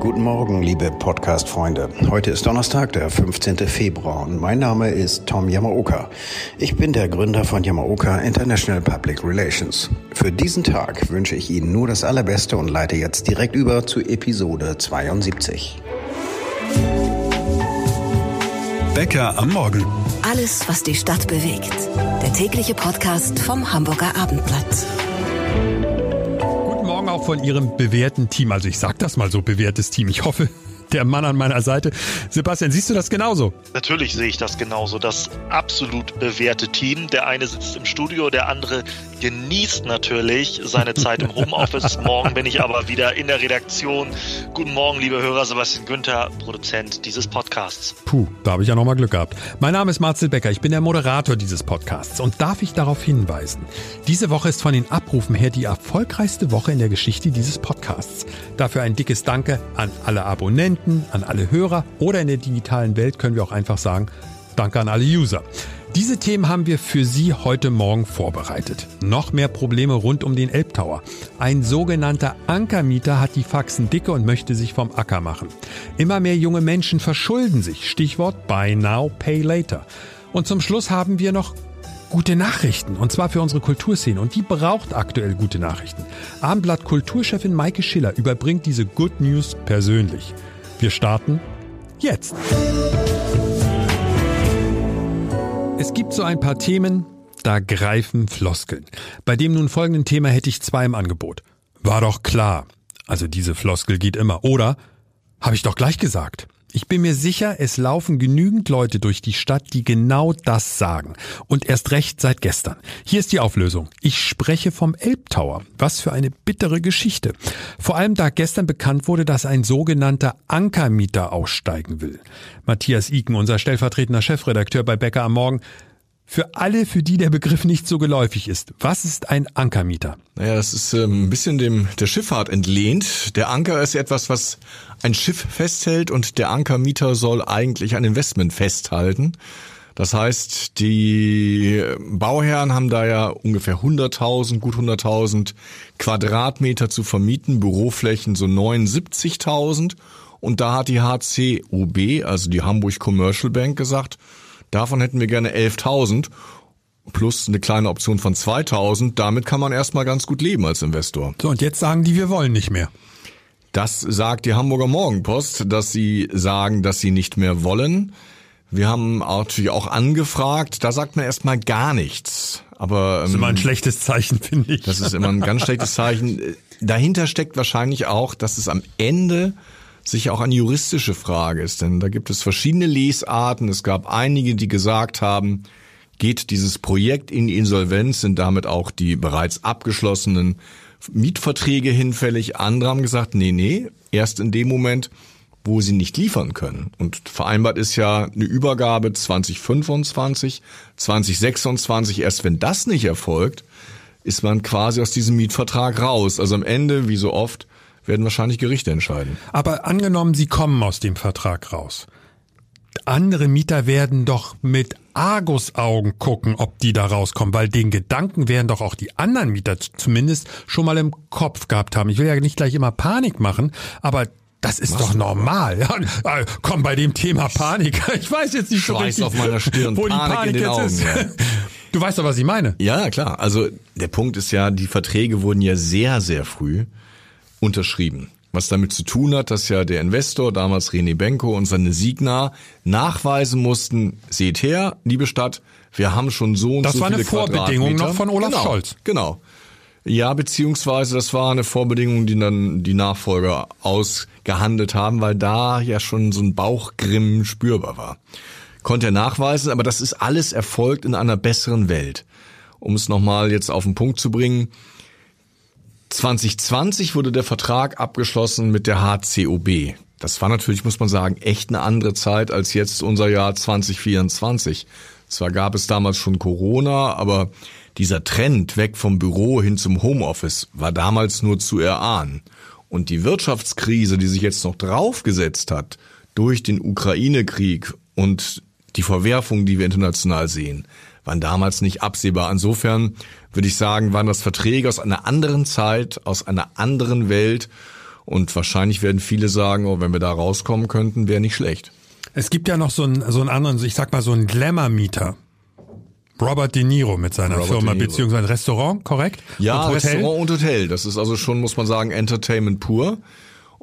Guten Morgen, liebe Podcast-Freunde. Heute ist Donnerstag, der 15. Februar und mein Name ist Tom Yamaoka. Ich bin der Gründer von Yamaoka International Public Relations. Für diesen Tag wünsche ich Ihnen nur das Allerbeste und leite jetzt direkt über zu Episode 72. Bäcker am Morgen. Alles, was die Stadt bewegt. Der tägliche Podcast vom Hamburger Abendblatt. Morgen auch von Ihrem bewährten Team. Also ich sag das mal so, bewährtes Team. Ich hoffe, der Mann an meiner Seite. Sebastian, siehst du das genauso? Natürlich sehe ich das genauso. Das absolut bewährte Team. Der eine sitzt im Studio, der andere genießt natürlich seine Zeit im Homeoffice. Morgen bin ich aber wieder in der Redaktion. Guten Morgen, liebe Hörer. Sebastian Günther, Produzent dieses Podcasts. Puh, da habe ich ja nochmal Glück gehabt. Mein Name ist Marcel Becker. Ich bin der Moderator dieses Podcasts. Und darf ich darauf hinweisen? Diese Woche ist von den Abrufen her die erfolgreichste Woche in der Geschichte dieses Podcasts. Dafür ein dickes Danke an alle Abonnenten, an alle Hörer oder in der digitalen Welt können wir auch einfach sagen, Danke an alle User. Diese Themen haben wir für Sie heute Morgen vorbereitet. Noch mehr Probleme rund um den Elbtower. Ein sogenannter Ankermieter hat die Faxen dicke und möchte sich vom Acker machen. Immer mehr junge Menschen verschulden sich. Stichwort Buy Now, Pay Later. Und zum Schluss haben wir noch gute Nachrichten. Und zwar für unsere Kulturszene. Und die braucht aktuell gute Nachrichten. Abendblatt Kulturchefin Maike Schiller überbringt diese Good News persönlich. Wir starten jetzt. Es gibt so ein paar Themen, da greifen Floskeln. Bei dem nun folgenden Thema hätte ich zwei im Angebot. War doch klar. Also diese Floskel geht immer. Oder habe ich doch gleich gesagt. Ich bin mir sicher, es laufen genügend Leute durch die Stadt, die genau das sagen. Und erst recht seit gestern. Hier ist die Auflösung. Ich spreche vom Elbtower. Was für eine bittere Geschichte. Vor allem da gestern bekannt wurde, dass ein sogenannter Ankermieter aussteigen will. Matthias Iken, unser stellvertretender Chefredakteur bei Becker am Morgen, für alle, für die der Begriff nicht so geläufig ist, was ist ein Ankermieter? Naja, das ist ähm, ein bisschen dem der Schifffahrt entlehnt. Der Anker ist etwas, was ein Schiff festhält und der Ankermieter soll eigentlich ein Investment festhalten. Das heißt, die Bauherren haben da ja ungefähr 100.000, gut 100.000 Quadratmeter zu vermieten, Büroflächen so 79.000. Und da hat die HCUB, also die Hamburg Commercial Bank, gesagt, Davon hätten wir gerne 11.000 plus eine kleine Option von 2.000. Damit kann man erstmal ganz gut leben als Investor. So, und jetzt sagen die, wir wollen nicht mehr. Das sagt die Hamburger Morgenpost, dass sie sagen, dass sie nicht mehr wollen. Wir haben natürlich auch angefragt, da sagt man erstmal gar nichts. Aber das ist immer ein ähm, schlechtes Zeichen, finde ich. Das ist immer ein ganz schlechtes Zeichen. Dahinter steckt wahrscheinlich auch, dass es am Ende sicher auch eine juristische Frage ist, denn da gibt es verschiedene Lesarten. Es gab einige, die gesagt haben, geht dieses Projekt in die Insolvenz, sind damit auch die bereits abgeschlossenen Mietverträge hinfällig. Andere haben gesagt, nee, nee, erst in dem Moment, wo sie nicht liefern können. Und vereinbart ist ja eine Übergabe 2025, 2026. Erst wenn das nicht erfolgt, ist man quasi aus diesem Mietvertrag raus. Also am Ende, wie so oft, werden wahrscheinlich Gerichte entscheiden. Aber angenommen, Sie kommen aus dem Vertrag raus. Andere Mieter werden doch mit Argusaugen gucken, ob die da rauskommen, weil den Gedanken werden doch auch die anderen Mieter zumindest schon mal im Kopf gehabt haben. Ich will ja nicht gleich immer Panik machen, aber das ist Was? doch normal. Ja, äh, komm bei dem Thema Panik. Ich weiß jetzt nicht so richtig, auf meiner Stirn, wo Panik die Panik den Augen, Ja. Du weißt doch, was ich meine. Ja, klar. Also der Punkt ist ja, die Verträge wurden ja sehr, sehr früh unterschrieben. Was damit zu tun hat, dass ja der Investor, damals René Benko und seine Signa, nachweisen mussten, seht her, liebe Stadt, wir haben schon so und das so viele Das war eine Vorbedingung noch von Olaf genau, Scholz. Genau. Ja, beziehungsweise das war eine Vorbedingung, die dann die Nachfolger ausgehandelt haben, weil da ja schon so ein Bauchgrimm spürbar war. Konnte er nachweisen, aber das ist alles erfolgt in einer besseren Welt. Um es nochmal jetzt auf den Punkt zu bringen, 2020 wurde der Vertrag abgeschlossen mit der HCOB. Das war natürlich, muss man sagen, echt eine andere Zeit als jetzt unser Jahr 2024. Zwar gab es damals schon Corona, aber dieser Trend weg vom Büro hin zum Homeoffice war damals nur zu erahnen. Und die Wirtschaftskrise, die sich jetzt noch draufgesetzt hat durch den Ukraine-Krieg und die Verwerfung, die wir international sehen, waren damals nicht absehbar. Insofern würde ich sagen, waren das Verträge aus einer anderen Zeit, aus einer anderen Welt. Und wahrscheinlich werden viele sagen, oh, wenn wir da rauskommen könnten, wäre nicht schlecht. Es gibt ja noch so einen, so einen anderen, ich sag mal so einen Glamour-Mieter. Robert De Niro mit seiner Robert Firma beziehungsweise Restaurant, korrekt? Ja, und. Restaurant und Hotel. Das ist also schon, muss man sagen, Entertainment pur.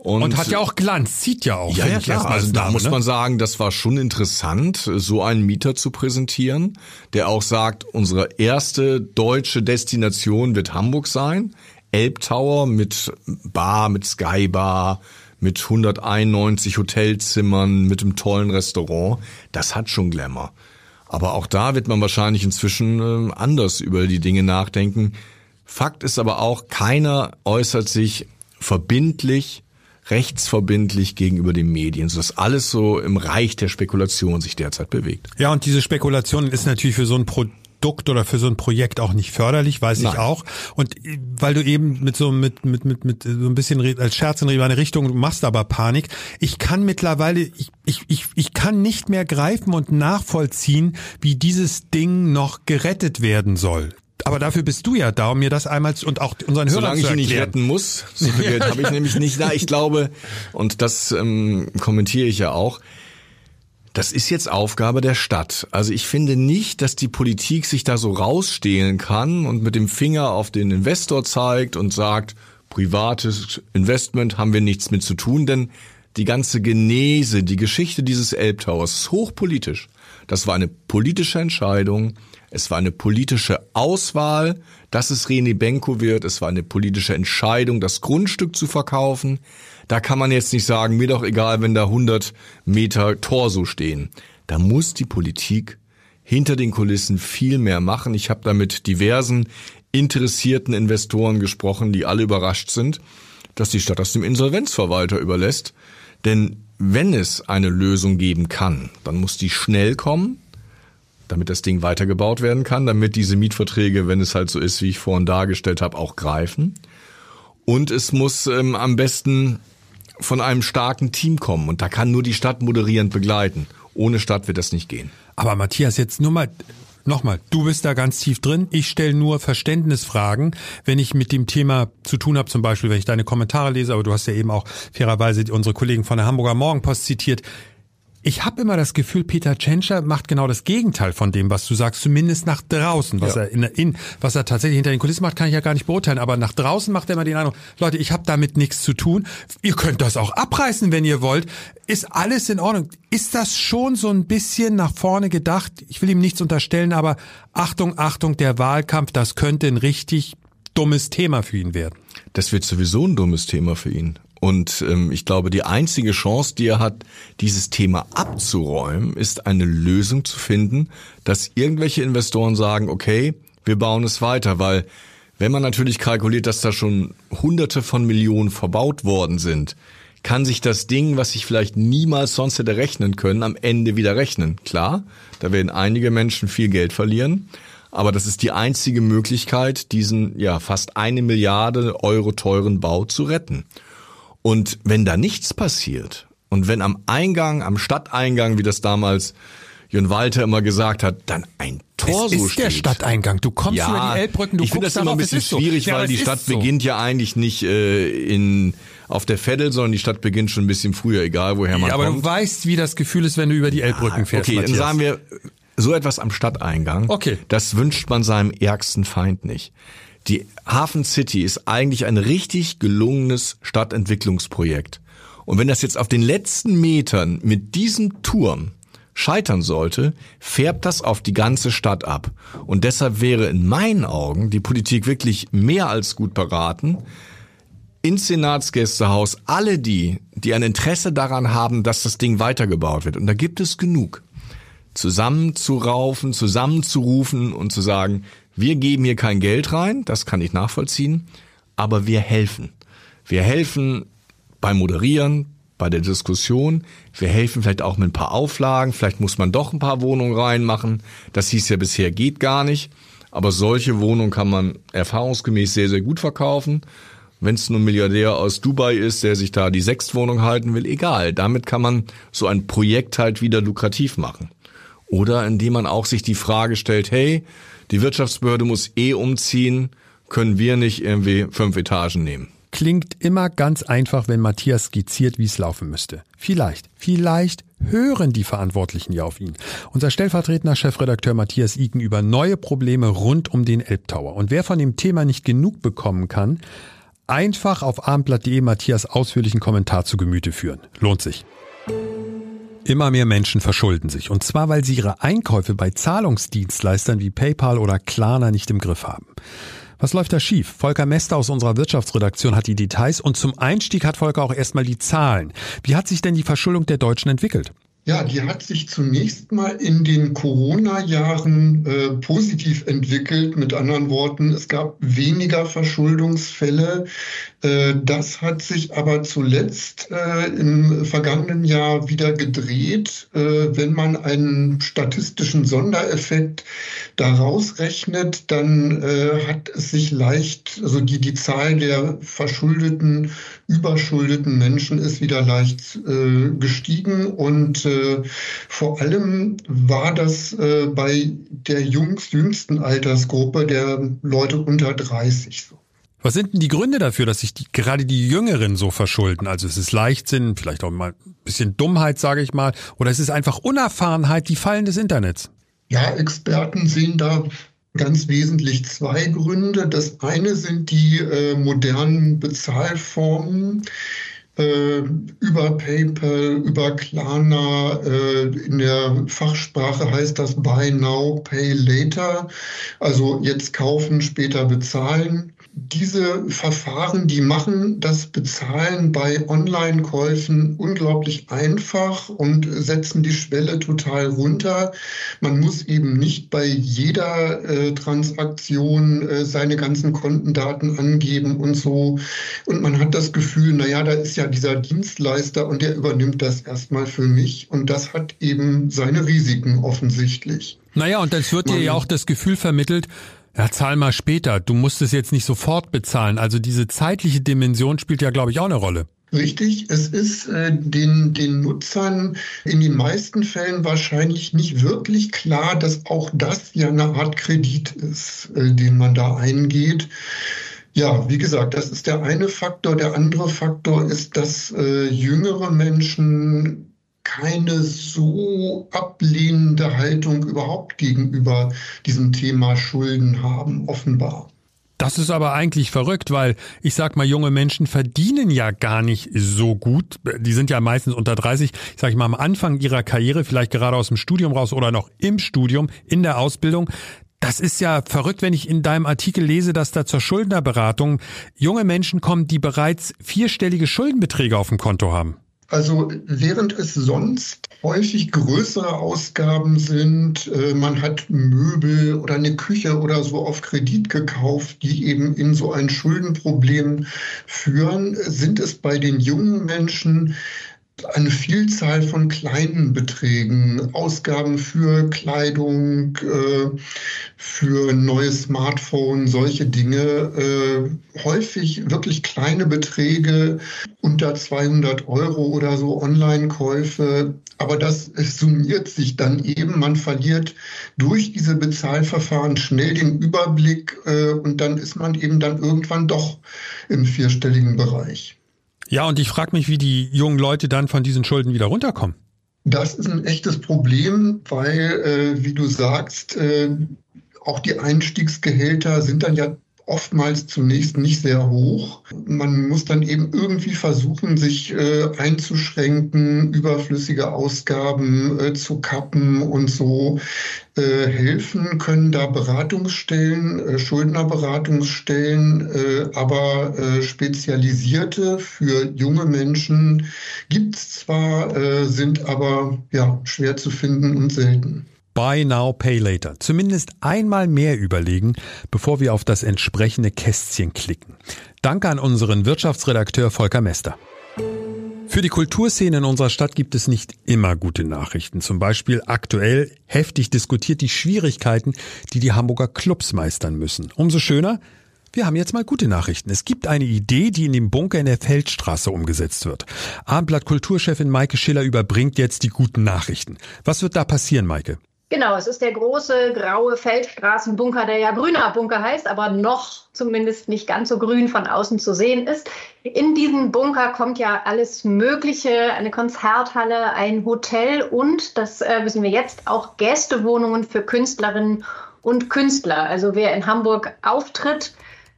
Und hat ja auch Glanz, zieht ja auch. Ja, ja klar. Also als da Name, muss ne? man sagen, das war schon interessant, so einen Mieter zu präsentieren, der auch sagt, unsere erste deutsche Destination wird Hamburg sein. Elbtower mit Bar, mit Skybar, mit 191 Hotelzimmern, mit einem tollen Restaurant. Das hat schon Glamour. Aber auch da wird man wahrscheinlich inzwischen äh, anders über die Dinge nachdenken. Fakt ist aber auch, keiner äußert sich verbindlich, rechtsverbindlich gegenüber den Medien, sodass alles so im Reich der Spekulation sich derzeit bewegt. Ja, und diese Spekulation ist natürlich für so ein Produkt oder für so ein Projekt auch nicht förderlich, weiß ich Nein. auch. Und äh, weil du eben mit so mit mit mit mit so ein bisschen als Scherz in eine Richtung du machst aber Panik. Ich kann mittlerweile ich ich ich ich kann nicht mehr greifen und nachvollziehen, wie dieses Ding noch gerettet werden soll. Aber dafür bist du ja da, um mir das einmal zu- und auch unseren Hörern Solange zu ich ihn nicht erklären. retten muss, so viel Geld habe ich nämlich nicht da. Ich glaube, und das ähm, kommentiere ich ja auch, das ist jetzt Aufgabe der Stadt. Also ich finde nicht, dass die Politik sich da so rausstehlen kann und mit dem Finger auf den Investor zeigt und sagt, privates Investment haben wir nichts mit zu tun, denn die ganze Genese, die Geschichte dieses Elbtowers ist hochpolitisch. Das war eine politische Entscheidung. Es war eine politische Auswahl, dass es René Benko wird. Es war eine politische Entscheidung, das Grundstück zu verkaufen. Da kann man jetzt nicht sagen, mir doch egal, wenn da 100 Meter Torso stehen. Da muss die Politik hinter den Kulissen viel mehr machen. Ich habe da mit diversen interessierten Investoren gesprochen, die alle überrascht sind, dass die Stadt das dem Insolvenzverwalter überlässt. Denn wenn es eine Lösung geben kann, dann muss die schnell kommen, damit das Ding weitergebaut werden kann, damit diese Mietverträge, wenn es halt so ist, wie ich vorhin dargestellt habe, auch greifen. Und es muss ähm, am besten von einem starken Team kommen. Und da kann nur die Stadt moderierend begleiten. Ohne Stadt wird das nicht gehen. Aber Matthias, jetzt nur mal, nochmal, du bist da ganz tief drin. Ich stelle nur Verständnisfragen, wenn ich mit dem Thema zu tun habe, zum Beispiel, wenn ich deine Kommentare lese, aber du hast ja eben auch fairerweise unsere Kollegen von der Hamburger Morgenpost zitiert. Ich habe immer das Gefühl, Peter Tschentscher macht genau das Gegenteil von dem, was du sagst, zumindest nach draußen. Was Ja. er in, in was er tatsächlich hinter den Kulissen macht, kann ich ja gar nicht beurteilen. Aber nach draußen macht er immer den Eindruck, Leute, ich habe damit nichts zu tun. Ihr könnt das auch abreißen, wenn ihr wollt. Ist alles in Ordnung? Ist das schon so ein bisschen nach vorne gedacht? Ich will ihm nichts unterstellen, aber Achtung, Achtung, der Wahlkampf, das könnte ein richtig dummes Thema für ihn werden. Das wird sowieso ein dummes Thema für ihn. Und ähm, ich glaube, die einzige Chance, die er hat, dieses Thema abzuräumen, ist eine Lösung zu finden, dass irgendwelche Investoren sagen, okay, wir bauen es weiter, weil wenn man natürlich kalkuliert, dass da schon Hunderte von Millionen verbaut worden sind, kann sich das Ding, was ich vielleicht niemals sonst hätte rechnen können, am Ende wieder rechnen. Klar, da werden einige Menschen viel Geld verlieren, aber das ist die einzige Möglichkeit, diesen ja fast eine Milliarde Euro teuren Bau zu retten. Und wenn da nichts passiert und wenn am Eingang, am Stadteingang, wie das damals Jörn Walter immer gesagt hat, dann ein Tor es so ist steht. der Stadteingang. Du kommst ja, über die Elbbrücken, du ich finde guckst das immer ein bisschen ist so. schwierig, Ja, weil die Stadt so. beginnt ja eigentlich nicht äh, in auf der Veddel, sondern die Stadt beginnt schon ein bisschen früher, egal woher man Ja, aber kommt. du weißt, wie das Gefühl ist, wenn du über die Elbbrücken fährst. Okay, dann Matthias. sagen wir so etwas am Stadteingang. Okay. Das wünscht man seinem ärgsten Feind nicht. Die Hafen City ist eigentlich ein richtig gelungenes Stadtentwicklungsprojekt. Und wenn das jetzt auf den letzten Metern mit diesem Turm scheitern sollte, färbt das auf die ganze Stadt ab. Und deshalb wäre in meinen Augen die Politik wirklich mehr als gut beraten, ins Senatsgästehaus alle die, die ein Interesse daran haben, dass das Ding weitergebaut wird, und da gibt es genug, zusammenzuraufen, zusammenzurufen und zu sagen, wir geben hier kein Geld rein, das kann ich nachvollziehen, aber wir helfen. Wir helfen beim Moderieren, bei der Diskussion. Wir helfen vielleicht auch mit ein paar Auflagen. Vielleicht muss man doch ein paar Wohnungen reinmachen. Das hieß ja bisher geht gar nicht. Aber solche Wohnungen kann man erfahrungsgemäß sehr, sehr gut verkaufen. Wenn es nur ein Milliardär aus Dubai ist, der sich da die Sechstwohnung halten will, egal. Damit kann man so ein Projekt halt wieder lukrativ machen. Oder indem man auch sich die Frage stellt, hey, die Wirtschaftsbehörde muss eh umziehen, können wir nicht irgendwie fünf Etagen nehmen? Klingt immer ganz einfach, wenn Matthias skizziert, wie es laufen müsste. Vielleicht, vielleicht hören die Verantwortlichen ja auf ihn. Unser stellvertretender Chefredakteur Matthias Iken über neue Probleme rund um den Elbtower. Und wer von dem Thema nicht genug bekommen kann, einfach auf abendblatt.de Matthias ausführlichen Kommentar zu Gemüte führen. Lohnt sich. Immer mehr Menschen verschulden sich. Und zwar, weil sie ihre Einkäufe bei Zahlungsdienstleistern wie PayPal oder Klarna nicht im Griff haben. Was läuft da schief? Volker Mester aus unserer Wirtschaftsredaktion hat die Details und zum Einstieg hat Volker auch erstmal die Zahlen. Wie hat sich denn die Verschuldung der Deutschen entwickelt? Ja, die hat sich zunächst mal in den Corona-Jahren äh, positiv entwickelt. Mit anderen Worten, es gab weniger Verschuldungsfälle. Äh, das hat sich aber zuletzt äh, im vergangenen Jahr wieder gedreht. Äh, wenn man einen statistischen Sondereffekt daraus rechnet, dann äh, hat es sich leicht, also die, die Zahl der verschuldeten, überschuldeten Menschen ist wieder leicht äh, gestiegen und äh, vor allem war das äh, bei der jüngst, jüngsten Altersgruppe der Leute unter 30 so. Was sind denn die Gründe dafür, dass sich die, gerade die Jüngeren so verschulden? Also es ist Leichtsinn, vielleicht auch mal ein bisschen Dummheit, sage ich mal, oder es ist einfach Unerfahrenheit, die Fallen des Internets? Ja, Experten sehen da ganz wesentlich zwei Gründe. Das eine sind die äh, modernen Bezahlformen, über PayPal, über Klarna. Äh, in der Fachsprache heißt das Buy Now, Pay Later. Also jetzt kaufen, später bezahlen diese Verfahren, die machen das Bezahlen bei Online-Käufen unglaublich einfach und setzen die Schwelle total runter. Man muss eben nicht bei jeder äh, Transaktion äh, seine ganzen Kontendaten angeben und so. Und man hat das Gefühl, naja, da ist ja dieser Dienstleister und der übernimmt das erstmal für mich. Und das hat eben seine Risiken offensichtlich. Naja, und es wird dir ja auch das Gefühl vermittelt, ja, zahl mal später. Du musst es jetzt nicht sofort bezahlen. Also diese zeitliche Dimension spielt ja, glaube ich, auch eine Rolle. Richtig, es ist äh, den, den Nutzern in den meisten Fällen wahrscheinlich nicht wirklich klar, dass auch das ja eine Art Kredit ist, äh, den man da eingeht. Ja, wie gesagt, das ist der eine Faktor. Der andere Faktor ist, dass äh, jüngere Menschen keine so ablehnende Haltung überhaupt gegenüber diesem Thema Schulden haben, offenbar. Das ist aber eigentlich verrückt, weil ich sag mal, junge Menschen verdienen ja gar nicht so gut. Die sind ja meistens unter 30, ich sag mal, am Anfang ihrer Karriere, vielleicht gerade aus dem Studium raus oder noch im Studium, in der Ausbildung. Das ist ja verrückt, wenn ich in deinem Artikel lese, dass da zur Schuldnerberatung junge Menschen kommen, die bereits vierstellige Schuldenbeträge auf dem Konto haben. Also während es sonst häufig größere Ausgaben sind, äh, man hat Möbel oder eine Küche oder so auf Kredit gekauft, die eben in so ein Schuldenproblem führen, sind es bei den jungen Menschen eine Vielzahl von kleinen Beträgen, Ausgaben für Kleidung, äh, für neues Smartphone, solche Dinge, äh, häufig wirklich kleine Beträge, unter 200 Euro oder so Online-Käufe. Aber das summiert sich dann eben. Man verliert durch diese Bezahlverfahren schnell den Überblick äh, und dann ist man eben dann irgendwann doch im vierstelligen Bereich. Ja, und ich frage mich, wie die jungen Leute dann von diesen Schulden wieder runterkommen. Das ist ein echtes Problem, weil, äh, wie du sagst, äh, auch die Einstiegsgehälter sind dann ja oftmals zunächst nicht sehr hoch. Man muss dann eben irgendwie versuchen, sich äh, einzuschränken, überflüssige Ausgaben äh, zu kappen und so. Äh, helfen können da Beratungsstellen, äh, Schuldnerberatungsstellen, äh, aber äh, spezialisierte für junge Menschen gibt es zwar, sind aber ja, schwer zu finden und selten. Buy Now, Pay Later. Zumindest einmal mehr überlegen, bevor wir auf das entsprechende Kästchen klicken. Danke an unseren Wirtschaftsredakteur Volker Mester. Für die Kulturszene in unserer Stadt gibt es nicht immer gute Nachrichten. Zum Beispiel aktuell heftig diskutiert die Schwierigkeiten, die die Hamburger Clubs meistern müssen. Umso schöner, wir haben jetzt mal gute Nachrichten. Es gibt eine Idee, die in dem Bunker in der Feldstraße umgesetzt wird. Abendblatt Kulturchefin Maike Schiller überbringt jetzt die guten Nachrichten. Was wird da passieren, Maike? Genau, es ist der große graue Feldstraßenbunker, der ja grüner Bunker heißt, aber noch zumindest nicht ganz so grün von außen zu sehen ist. In diesen Bunker kommt ja alles Mögliche, eine Konzerthalle, ein Hotel und, das äh, wissen wir jetzt, auch Gästewohnungen für Künstlerinnen und Künstler. Also wer in Hamburg auftritt,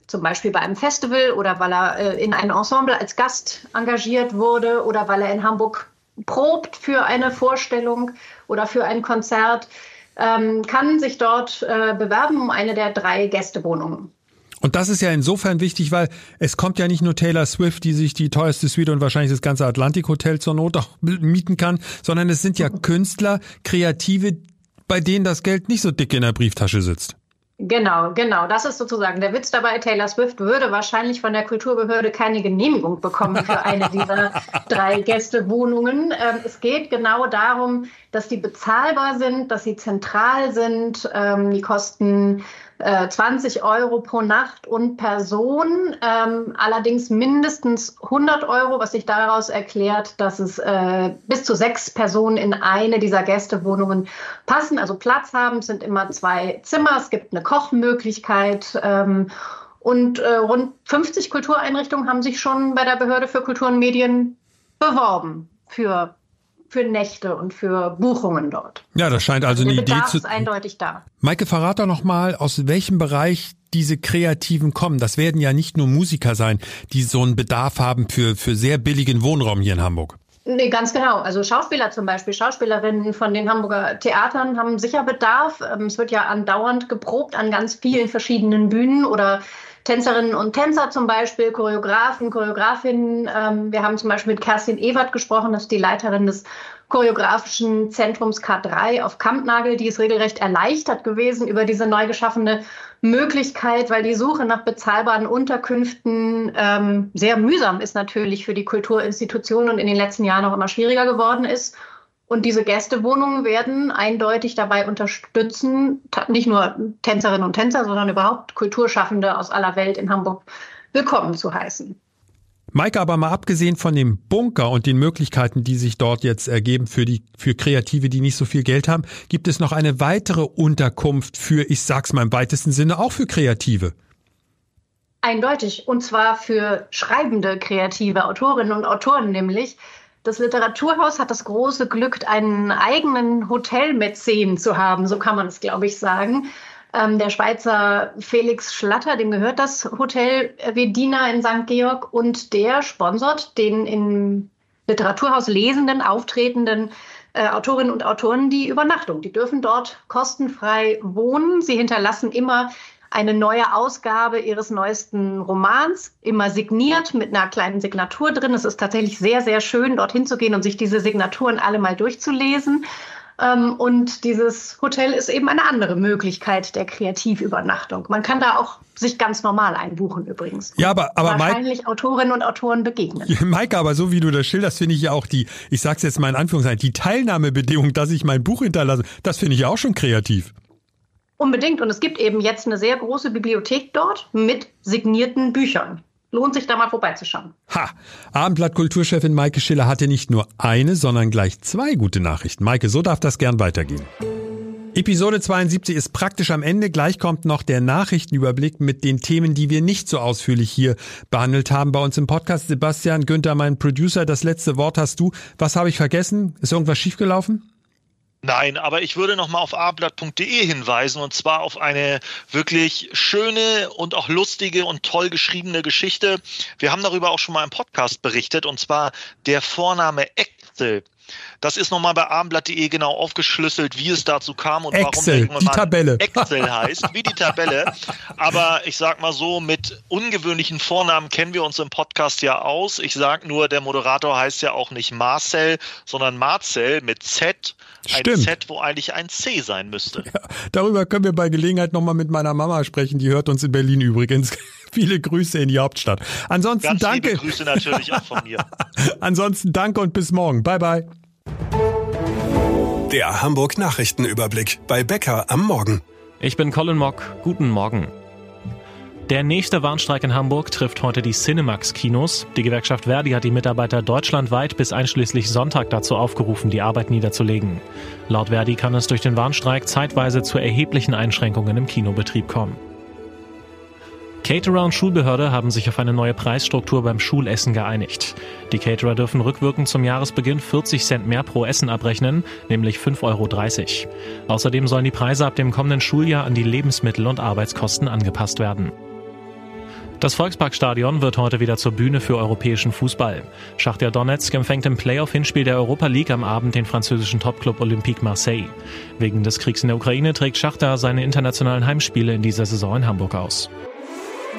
zum Beispiel bei einem Festival oder weil er äh, in ein Ensemble als Gast engagiert wurde oder weil er in Hamburg probt für eine Vorstellung oder für ein Konzert, ähm, kann sich dort äh, bewerben um eine der drei Gästewohnungen. Und das ist ja insofern wichtig, weil es kommt ja nicht nur Taylor Swift, die sich die teuerste Suite und wahrscheinlich das ganze Atlantik Hotel zur Not auch mieten kann, sondern es sind ja Künstler, Kreative, bei denen das Geld nicht so dick in der Brieftasche sitzt. Genau, genau. Das ist sozusagen der Witz dabei. Taylor Swift würde wahrscheinlich von der Kulturbehörde keine Genehmigung bekommen für eine dieser drei Gästewohnungen. Ähm, es geht genau darum, dass die bezahlbar sind, dass sie zentral sind. Ähm, die kosten 20 äh, Euro pro Nacht und Person, ähm, allerdings mindestens 100 Euro, was sich daraus erklärt, dass es äh, bis zu sechs Personen in eine dieser Gästewohnungen passen, also Platz haben. Es sind immer zwei Zimmer, es gibt eine Kochmöglichkeit. Ähm, und äh, rund 50 Kultureinrichtungen haben sich schon bei der Behörde für Kultur und Medien beworben für für Nächte und für Buchungen dort. Ja, das scheint also eine Idee zu. ist eindeutig da. Maike, verrat doch noch mal, aus welchem Bereich diese Kreativen kommen. Das werden ja nicht nur Musiker sein, die so einen Bedarf haben für, für sehr billigen Wohnraum hier in Hamburg. Nee, ganz genau. Also Schauspieler zum Beispiel, Schauspielerinnen von den Hamburger Theatern haben sicher Bedarf. Ähm, es wird ja andauernd geprobt an ganz vielen verschiedenen Bühnen oder Tänzerinnen und Tänzer zum Beispiel, Choreografen, Choreografinnen. Ähm, wir haben zum Beispiel mit Kerstin Ewert gesprochen, das ist die Leiterin des choreografischen Zentrums K3 auf Kampnagel. Die ist regelrecht erleichtert gewesen über diese neu geschaffene Möglichkeit, weil die Suche nach bezahlbaren Unterkünften ähm, sehr mühsam ist natürlich für die Kulturinstitutionen und in den letzten Jahren auch immer schwieriger geworden ist. Und diese Gästewohnungen werden eindeutig dabei unterstützen, nicht nur Tänzerinnen und Tänzer, sondern überhaupt Kulturschaffende aus aller Welt in Hamburg willkommen zu heißen. Maike, aber mal abgesehen von dem Bunker und den Möglichkeiten, die sich dort jetzt ergeben für die, für Kreative, die nicht so viel Geld haben, gibt es noch eine weitere Unterkunft für, ich sag's mal im weitesten Sinne, auch für Kreative. Eindeutig. Und zwar für schreibende kreative Autorinnen und Autoren nämlich. Das Literaturhaus hat das große Glück, einen eigenen Hotelmäzen zu haben, so kann man es, glaube ich, sagen. Ähm, der Schweizer Felix Schlatter, dem gehört das Hotel Vedina in St. Georg und der sponsert den im Literaturhaus lesenden, auftretenden äh, Autorinnen und Autoren die Übernachtung. Die dürfen dort kostenfrei wohnen. Sie hinterlassen immer eine neue Ausgabe ihres neuesten Romans, immer signiert mit einer kleinen Signatur drin. Es ist tatsächlich sehr, sehr schön, dorthin zu gehen und sich diese Signaturen alle mal durchzulesen. Ähm, und dieses Hotel ist eben eine andere Möglichkeit der Kreativübernachtung. Man kann da auch sich ganz normal einbuchen übrigens. Ja, aber, aber wahrscheinlich Mike, Autorinnen und Autoren begegnen. Maike, aber so wie du das schilderst, finde ich ja auch die, ich sag's jetzt mal in Anführungszeichen, die Teilnahmebedingung, dass ich mein Buch hinterlasse, das finde ich ja auch schon kreativ. Unbedingt. Und es gibt eben jetzt eine sehr große Bibliothek dort mit signierten Büchern. Lohnt sich da mal vorbeizuschauen. Ha! Abendblatt-Kulturchefin Maike Schiller hatte nicht nur eine, sondern gleich zwei gute Nachrichten. Maike, so darf das gern weitergehen. Episode 72 ist praktisch am Ende. Gleich kommt noch der Nachrichtenüberblick mit den Themen, die wir nicht so ausführlich hier behandelt haben bei uns im Podcast. Sebastian Günther, mein Producer, das letzte Wort hast du. Was habe ich vergessen? Ist irgendwas schiefgelaufen? Nein, aber ich würde nochmal auf ablatt.de hinweisen und zwar auf eine wirklich schöne und auch lustige und toll geschriebene Geschichte. Wir haben darüber auch schon mal im Podcast berichtet und zwar der Vorname Excel. Das ist nochmal bei abendblatt.de genau aufgeschlüsselt, wie es dazu kam und Excel, warum die Tabelle. Excel heißt, wie die Tabelle. Aber ich sag mal so, mit ungewöhnlichen Vornamen kennen wir uns im Podcast ja aus. Ich sag nur, der Moderator heißt ja auch nicht Marcel, sondern Marcel mit Z. Ein Stimmt. Z, wo eigentlich ein C sein müsste. Ja, darüber können wir bei Gelegenheit nochmal mit meiner Mama sprechen. Die hört uns in Berlin übrigens. Viele Grüße in die Hauptstadt. Ansonsten Ganz danke. liebe Grüße natürlich auch von mir. Ansonsten danke und bis morgen. Bye bye. Der Hamburg Nachrichtenüberblick bei Bäcker am Morgen. Ich bin Colin Mock. Guten Morgen. Der nächste Warnstreik in Hamburg trifft heute die Cinemax-Kinos. Die Gewerkschaft Verdi hat die Mitarbeiter deutschlandweit bis einschließlich Sonntag dazu aufgerufen, die Arbeit niederzulegen. Laut Verdi kann es durch den Warnstreik zeitweise zu erheblichen Einschränkungen im Kinobetrieb kommen. Caterer und Schulbehörde haben sich auf eine neue Preisstruktur beim Schulessen geeinigt. Die Caterer dürfen rückwirkend zum Jahresbeginn 40 Cent mehr pro Essen abrechnen, nämlich 5,30 Euro. Außerdem sollen die Preise ab dem kommenden Schuljahr an die Lebensmittel- und Arbeitskosten angepasst werden. Das Volksparkstadion wird heute wieder zur Bühne für europäischen Fußball. Schachtja Donetsk empfängt im Playoff-Hinspiel der Europa League am Abend den französischen Topclub Olympique Marseille. Wegen des Kriegs in der Ukraine trägt Schachter seine internationalen Heimspiele in dieser Saison in Hamburg aus.